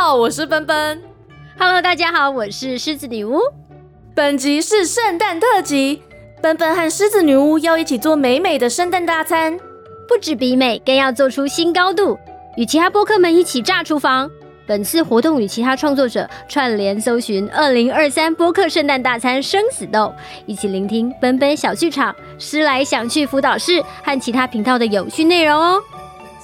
好，我是奔奔。Hello，大家好，我是狮子女巫。本集是圣诞特辑，奔奔和狮子女巫要一起做美美的圣诞大餐。不止比美，更要做出新高度，与其他播客们一起炸厨房。本次活动与其他创作者串联搜寻二零二三播客圣诞大餐生死斗，一起聆听奔奔小剧场、思来想去辅导室和其他频道的有趣内容哦。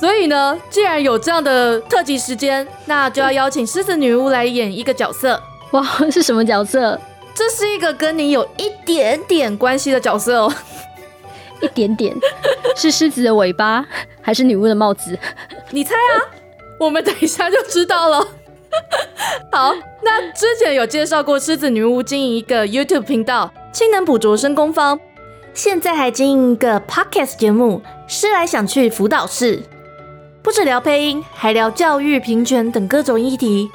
所以呢，既然有这样的特辑时间，那就要邀请狮子女巫来演一个角色。哇，是什么角色？这是一个跟你有一点点关系的角色哦。一点点，是狮子的尾巴，还是女巫的帽子？你猜啊？我们等一下就知道了。好，那之前有介绍过狮子女巫经营一个 YouTube 频道“青能捕捉深工坊”，现在还经营一个 Podcast 节目“思来想去辅导室”，不止聊配音，还聊教育、平权等各种议题。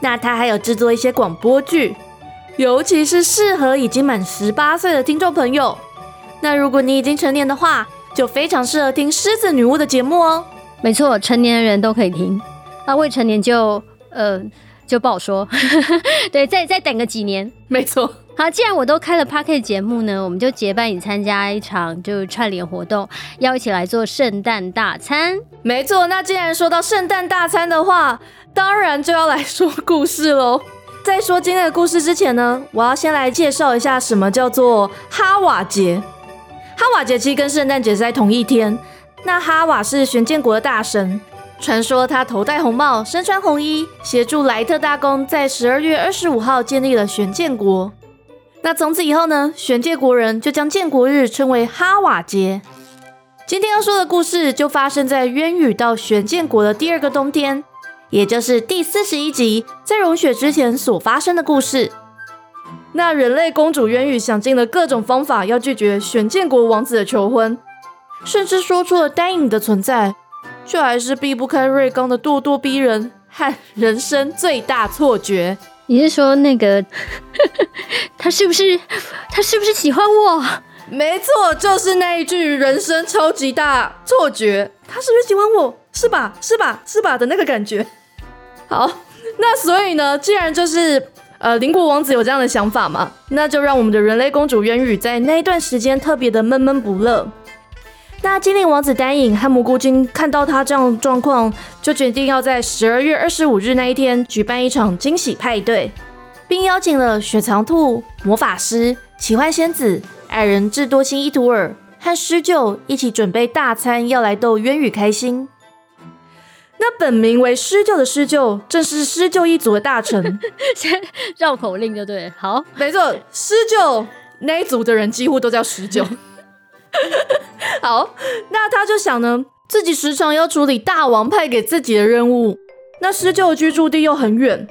那他还有制作一些广播剧，尤其是适合已经满十八岁的听众朋友。那如果你已经成年的话，就非常适合听狮子女巫的节目哦。没错，成年人都可以听，那未成年就呃就不好说。对，再再等个几年。没错。好，既然我都开了 p a r k e t 节目呢，我们就结伴一起参加一场就串联活动，要一起来做圣诞大餐。没错，那既然说到圣诞大餐的话，当然就要来说故事喽。在说今天的故事之前呢，我要先来介绍一下什么叫做哈瓦节。哈瓦节其实跟圣诞节是在同一天。那哈瓦是玄剑国的大神，传说他头戴红帽，身穿红衣，协助莱特大公在十二月二十五号建立了玄剑国。那从此以后呢，玄界国人就将建国日称为哈瓦节。今天要说的故事就发生在渊羽到玄剑国的第二个冬天，也就是第四十一集在融雪之前所发生的故事。那人类公主渊羽想尽了各种方法要拒绝玄剑国王子的求婚，甚至说出了丹影的存在，却还是避不开瑞刚的咄咄逼人和人生最大错觉。你是说那个 他是不是他是不是喜欢我？没错，就是那一句人生超级大错觉。他是不是喜欢我？是吧？是吧？是吧的那个感觉。好，那所以呢，既然就是呃邻国王子有这样的想法嘛，那就让我们的人类公主渊羽在那一段时间特别的闷闷不乐。那精灵王子丹影和蘑菇精看到他这样的状况，就决定要在十二月二十五日那一天举办一场惊喜派对，并邀请了雪藏兔、魔法师、奇幻仙子、矮人智多星伊图尔和狮鹫一起准备大餐，要来逗渊羽开心。那本名为狮鹫的狮鹫，正是狮鹫一族的大臣。先绕口令就对。好，没错，狮鹫那一族的人几乎都叫狮鹫。好，那他就想呢，自己时常要处理大王派给自己的任务，那施救的居住地又很远，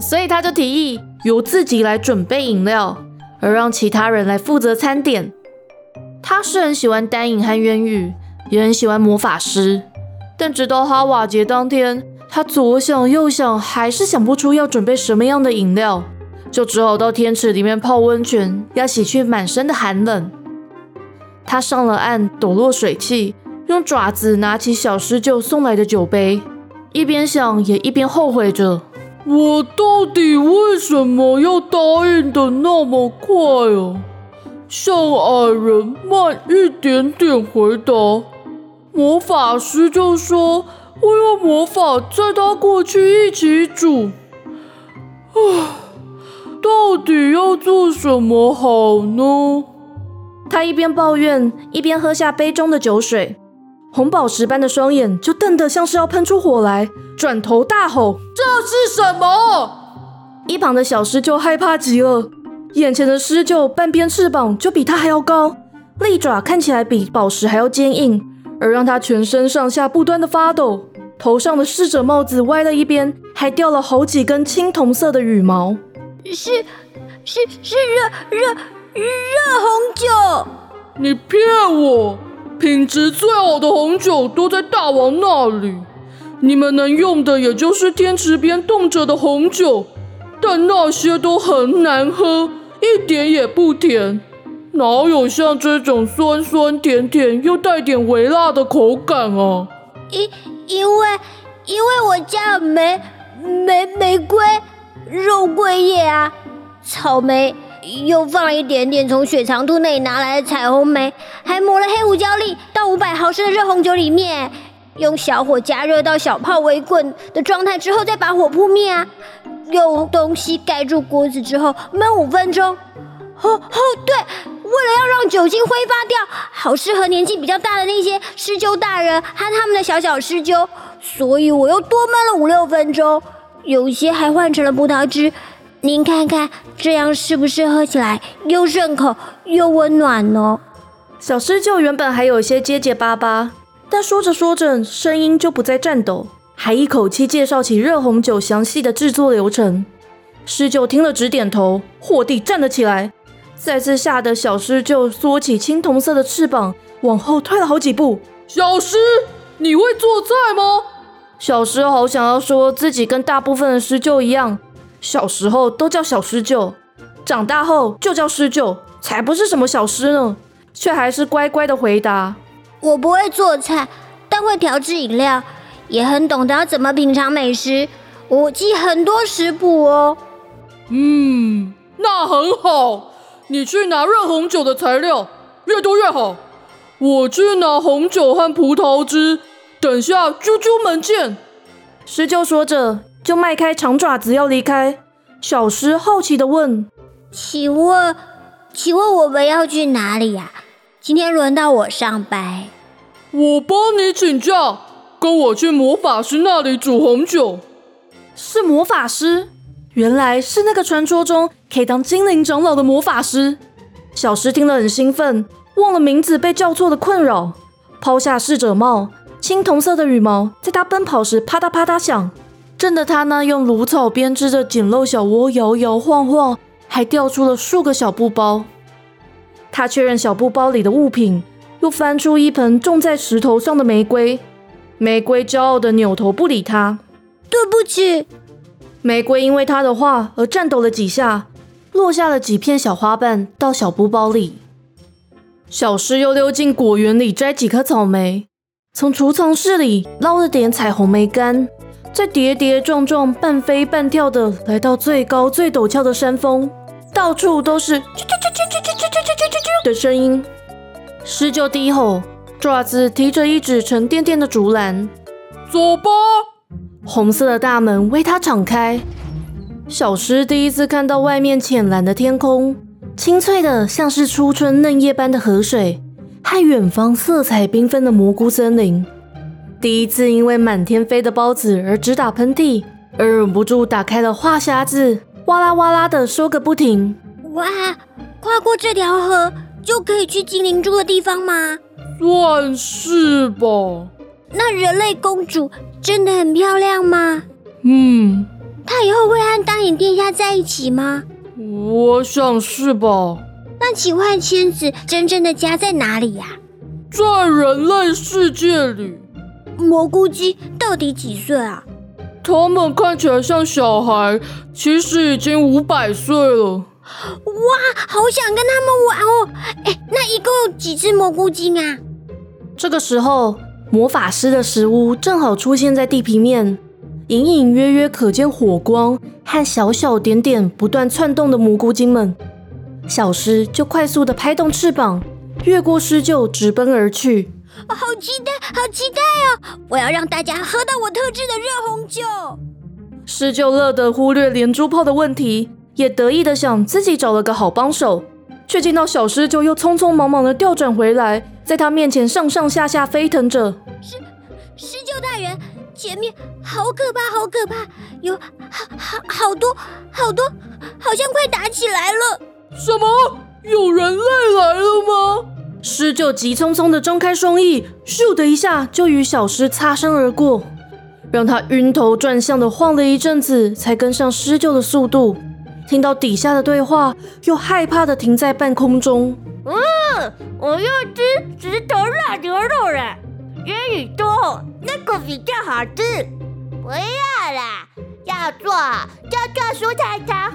所以他就提议由自己来准备饮料，而让其他人来负责餐点。他是很喜欢丹影和渊羽，也很喜欢魔法师，但直到哈瓦节当天，他左想右想，还是想不出要准备什么样的饮料，就只好到天池里面泡温泉，要洗去满身的寒冷。他上了岸，抖落水汽，用爪子拿起小狮鹫送来的酒杯，一边想也一边后悔着：我到底为什么要答应的那么快啊？向矮人慢一点点回答。魔法师就说会用魔法载他过去一起煮。唉，到底要做什么好呢？他一边抱怨，一边喝下杯中的酒水，红宝石般的双眼就瞪得像是要喷出火来，转头大吼：“这是什么？”一旁的小狮鹫害怕极了，眼前的狮鹫半边翅膀就比它还要高，利爪看起来比宝石还要坚硬，而让它全身上下不断的发抖，头上的侍者帽子歪了一边，还掉了好几根青铜色的羽毛。是是是热热。热红酒，你骗我！品质最好的红酒都在大王那里，你们能用的也就是天池边冻着的红酒，但那些都很难喝，一点也不甜，哪有像这种酸酸甜甜又带点微辣的口感啊？因因为因为我家没玫玫瑰、肉桂叶啊，草莓，又放了一点点从雪藏兔那里拿来的彩虹梅，还抹了黑胡椒粒到五百毫升的热红酒里面，用小火加热到小泡微滚的状态之后，再把火扑灭啊。用东西盖住锅子之后焖五分钟。哦哦，对，为了要让酒精挥发掉，好适合年纪比较大的那些施灸大人和他们的小小施灸，所以我又多焖了五六分钟。有些还换成了葡萄汁。您看看，这样是不是喝起来又顺口又温暖呢？小狮鹫原本还有些结结巴巴，但说着说着，声音就不再颤抖。还一口气介绍起热红酒详细的制作流程，狮鹫听了直点头，霍地站了起来，再次吓得小狮鹫缩起青铜色的翅膀，往后退了好几步。小狮，你会做菜吗？小狮好想要说自己跟大部分的狮鹫一样，小时候都叫小狮鹫，长大后就叫狮鹫，才不是什么小狮呢，却还是乖乖的回答：我不会做菜，但会调制饮料。也很懂得要怎么品尝美食，我记很多食谱哦。嗯，那很好。你去拿热红酒的材料，越多越好。我去拿红酒和葡萄汁，等下啾啾们见。狮鹫说着，就迈开长爪子要离开。小狮好奇的问：“请问，请问我们要去哪里呀？今天轮到我上班。我帮你请假。”跟我去魔法师那里煮红酒，是魔法师，原来是那个传说中可以当精灵长老的魔法师。小狮听了很兴奋，忘了名字被叫错的困扰，抛下侍者帽，青铜色的羽毛在他奔跑时啪嗒啪嗒响，震得他呢用芦草编织的简陋小窝摇摇晃晃，还掉出了数个小布包。他确认小布包里的物品，又翻出一盆种在石头上的玫瑰。玫瑰骄傲的扭头不理他。对不起。玫瑰因为他的话而颤抖了几下，落下了几片小花瓣到小布包里。小狮又溜进果园里摘几颗草莓，从储藏室里捞了点彩虹梅干，再跌跌撞撞、半飞半跳的来到最高最陡峭的山峰，到处都是啾啾啾啾啾啾啾啾啾啾的声音。狮鹫低吼。爪子提着一只沉甸甸的竹篮，走吧。红色的大门为他敞开。小狮第一次看到外面浅蓝的天空，清脆的像是初春嫩叶般的河水，和远方色彩缤纷的蘑菇森林。第一次因为满天飞的包子而直打喷嚏，而忍不住打开了话匣子，哇啦哇啦的说个不停。哇，跨过这条河就可以去精灵住的地方吗？算是吧。那人类公主真的很漂亮吗？嗯。她以后会和大眼殿下在一起吗？我想是吧。那奇幻仙子真正的家在哪里呀？在人类世界里。蘑菇鸡到底几岁啊？他们看起来像小孩，其实已经五百岁了。哇，好想跟他们玩哦！哎，那一共有几只蘑菇精啊？这个时候，魔法师的食物正好出现在地平面，隐隐约约可见火光和小小点点不断窜动的蘑菇精们。小狮就快速的拍动翅膀，越过狮鹫，直奔而去。好期待，好期待哦！我要让大家喝到我特制的热红酒。狮鹫乐得忽略连珠炮的问题。也得意的想自己找了个好帮手，却见到小狮就又匆匆忙忙的调转回来，在他面前上上下下飞腾着。狮狮鹫大人，前面好可怕，好可怕，有好好好多好多，好像快打起来了。什么？有人类来了吗？狮鹫急匆匆的张开双翼，咻的一下就与小狮擦身而过，让他晕头转向的晃了一阵子，才跟上狮鹫的速度。听到底下的对话，又害怕的停在半空中。嗯，我要吃石头辣牛肉了，烟雨多，那个比较好吃。不要啦，要做就做蔬菜汤。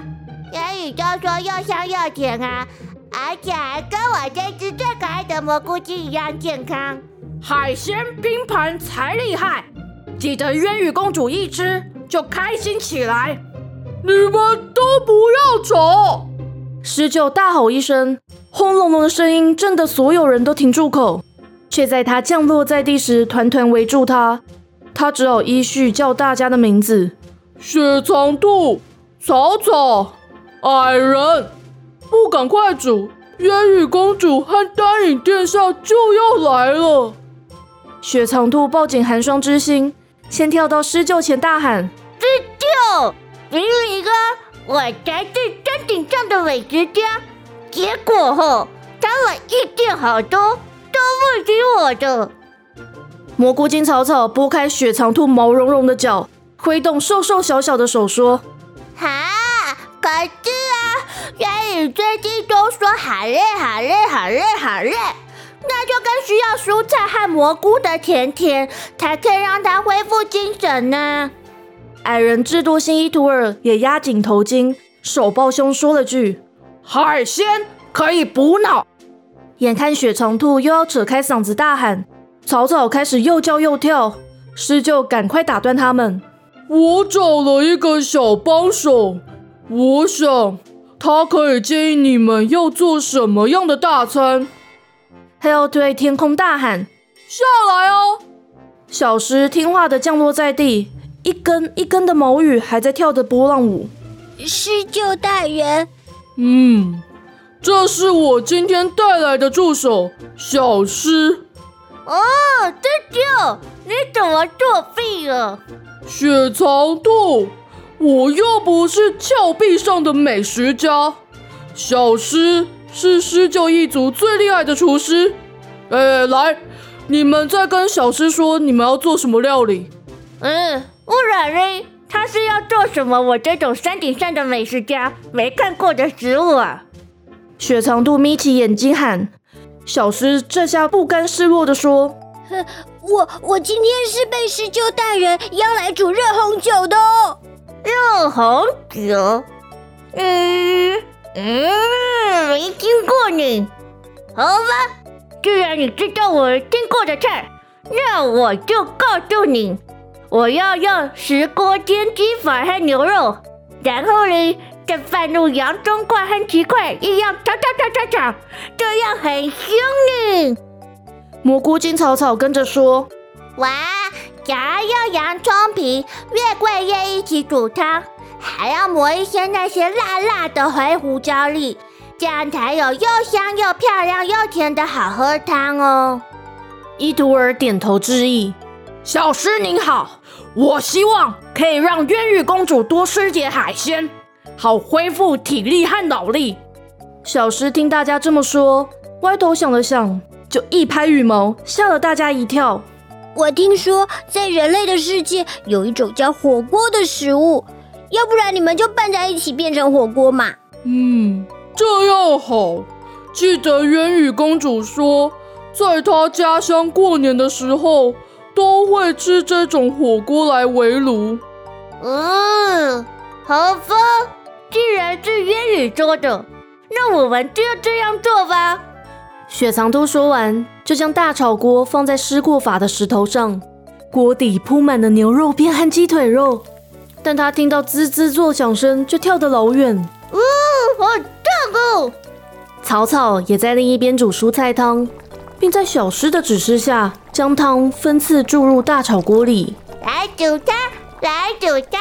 烟雨都说又香又甜啊，而且还跟我这只最可爱的蘑菇鸡一样健康。海鲜拼盘才厉害，记得渊羽公主一吃。就开心起来。你们都不要走！狮鹫大吼一声，轰隆隆的声音震得所有人都停住口。却在他降落在地时，团团围住他。他只好依序叫大家的名字：雪藏兔、草草、矮人。不赶快煮，烟雨公主和丹影殿下就要来了。雪藏兔抱紧寒霜之心，先跳到狮鹫前大喊：“狮鹫，明明啊，我才是山顶上的美食家。结果后，他们意见好多，都不听我的。”蘑菇精草草拨开雪藏兔毛茸茸的脚，挥动瘦瘦小小的手说：“哈，可是啊，烟雨最近都说好累好累好累好累。”那就更需要蔬菜和蘑菇的甜甜，才可以让他恢复精神呢。矮人智多星伊图尔也压紧头巾，手抱胸说了句：“海鲜可以补脑。”眼看雪长兔又要扯开嗓子大喊，草草开始又叫又跳，狮鹫赶快打断他们：“我找了一个小帮手，我想他可以建议你们要做什么样的大餐。”他要对天空大喊：“下来哦！”小狮听话的降落在地，一根一根的毛羽还在跳着波浪舞。狮鹫大人，嗯，这是我今天带来的助手小狮。哦，舅舅，你怎么作弊了？雪藏兔，我又不是峭壁上的美食家，小诗。是狮鹫一族最厉害的厨师。哎，来，你们再跟小诗说你们要做什么料理。嗯，不然嘞？他是要做什么？我这种山顶上的美食家没看过的食物啊！雪藏兔眯起眼睛喊。小诗这下不甘示弱的说：“我我今天是被狮鹫大人邀来煮热红酒的哦。热红酒？嗯。”嗯，没听过你，好吧。既然你知道我听过的菜，那我就告诉你，我要用石锅煎鸡粉和牛肉，然后呢，再放入洋葱块和鸡块一样炒炒炒炒炒，这样很香呢。蘑菇精草草跟着说：“哇，想要洋葱皮、月桂叶一起煮汤。”还要抹一些那些辣辣的黑胡椒粒，这样才有又香又漂亮又甜的好喝汤哦。伊图尔点头致意。小师您好，我希望可以让渊羽公主多吃点海鲜，好恢复体力和脑力。小师听大家这么说，歪头想了想，就一拍羽毛，吓了大家一跳。我听说在人类的世界有一种叫火锅的食物。要不然你们就拌在一起变成火锅嘛？嗯，这样好。记得渊羽公主说，在她家乡过年的时候都会吃这种火锅来围炉。嗯，好吧，既然是渊羽说的，那我们就这样做吧。雪藏兔说完，就将大炒锅放在施过法的石头上，锅底铺满了牛肉片和鸡腿肉。但他听到滋滋作响声，就跳得老远。呜，好烫哦！草草也在另一边煮蔬菜汤，并在小狮的指示下，将汤分次注入大炒锅里。来煮汤，来煮汤，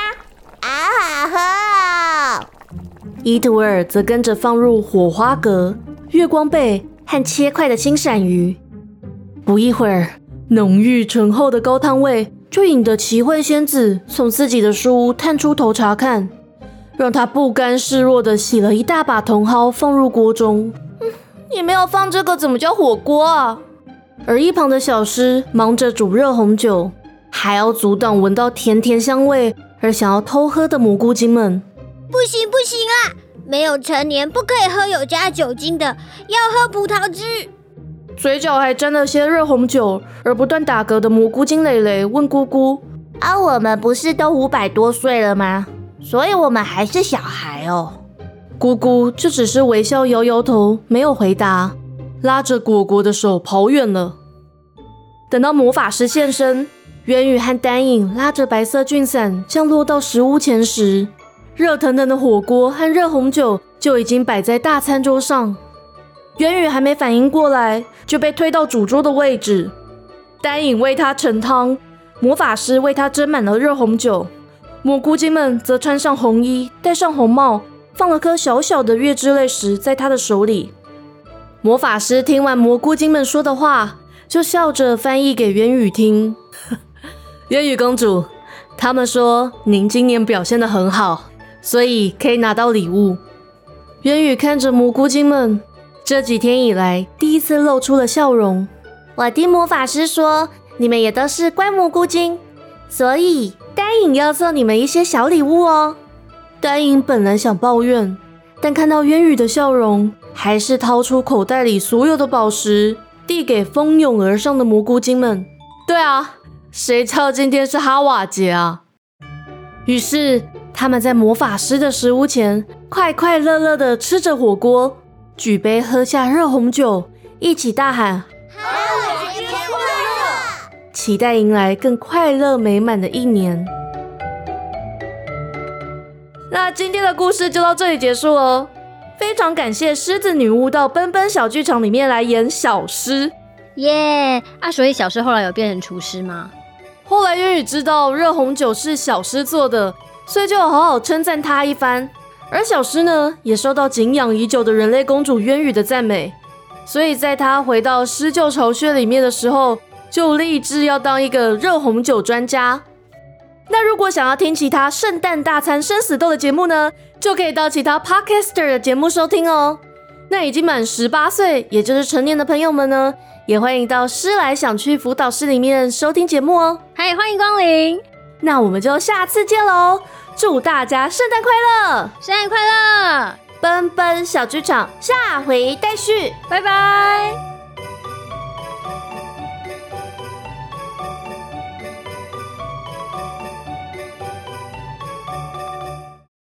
好好喝、哦！伊图尔则跟着放入火花蛤、月光贝和切块的青鳝鱼。不一会儿，浓郁醇厚的高汤味。就引得奇慧仙子从自己的书屋探出头查看，让她不甘示弱的洗了一大把茼蒿放入锅中。你没有放这个，怎么叫火锅啊？而一旁的小诗忙着煮热红酒，还要阻挡闻到甜甜香味而想要偷喝的蘑菇精们。不行不行啊！没有成年不可以喝有加酒精的，要喝葡萄汁。嘴角还沾了些热红酒，而不断打嗝的蘑菇精蕾蕾问姑姑：“啊，我们不是都五百多岁了吗？所以我们还是小孩哦。”姑姑就只是微笑摇摇头，没有回答，拉着果果的手跑远了。等到魔法师现身，元宇和丹影拉着白色菌伞降落到食屋前时，热腾腾的火锅和热红酒就已经摆在大餐桌上。渊宇还没反应过来，就被推到主桌的位置。丹影为他盛汤，魔法师为他斟满了热红酒，蘑菇精们则穿上红衣，戴上红帽，放了颗小小的月之泪石在他的手里。魔法师听完蘑菇精们说的话，就笑着翻译给渊宇听。渊宇公主，他们说您今年表现得很好，所以可以拿到礼物。渊宇看着蘑菇精们，这几天以来第一次露出了笑容。我听魔法师说，你们也都是乖蘑菇精，所以丹影要送你们一些小礼物哦。丹影本来想抱怨，但看到渊羽的笑容，还是掏出口袋里所有的宝石，递给蜂拥而上的蘑菇精们。对啊，谁叫今天是哈瓦节啊？于是他们在魔法师的食物前，快快乐乐的吃着火锅，举杯喝下热红酒，一起大喊。期待迎来更快乐美满的一年。那今天的故事就到这里结束哦。非常感谢狮子女巫到奔奔小剧场里面来演小狮，耶！啊，所以小狮后来有变成厨师吗？后来渊宇知道热红酒是小狮做的，所以就好好称赞他一番。而小诗呢，也受到敬仰已久的人类公主渊羽的赞美，所以在她回到狮鹫巢穴里面的时候。就立志要当一个热红酒专家。那如果想要听其他圣诞大餐生死斗的节目呢，就可以到其他 podcaster 的节目收听哦。那已经满十八岁，也就是成年的朋友们呢，也欢迎到诗来想去辅导室里面收听节目哦。嗨，欢迎光临。那我们就下次见喽！祝大家圣诞快乐，圣诞快乐！奔奔小剧场下回待续，拜拜。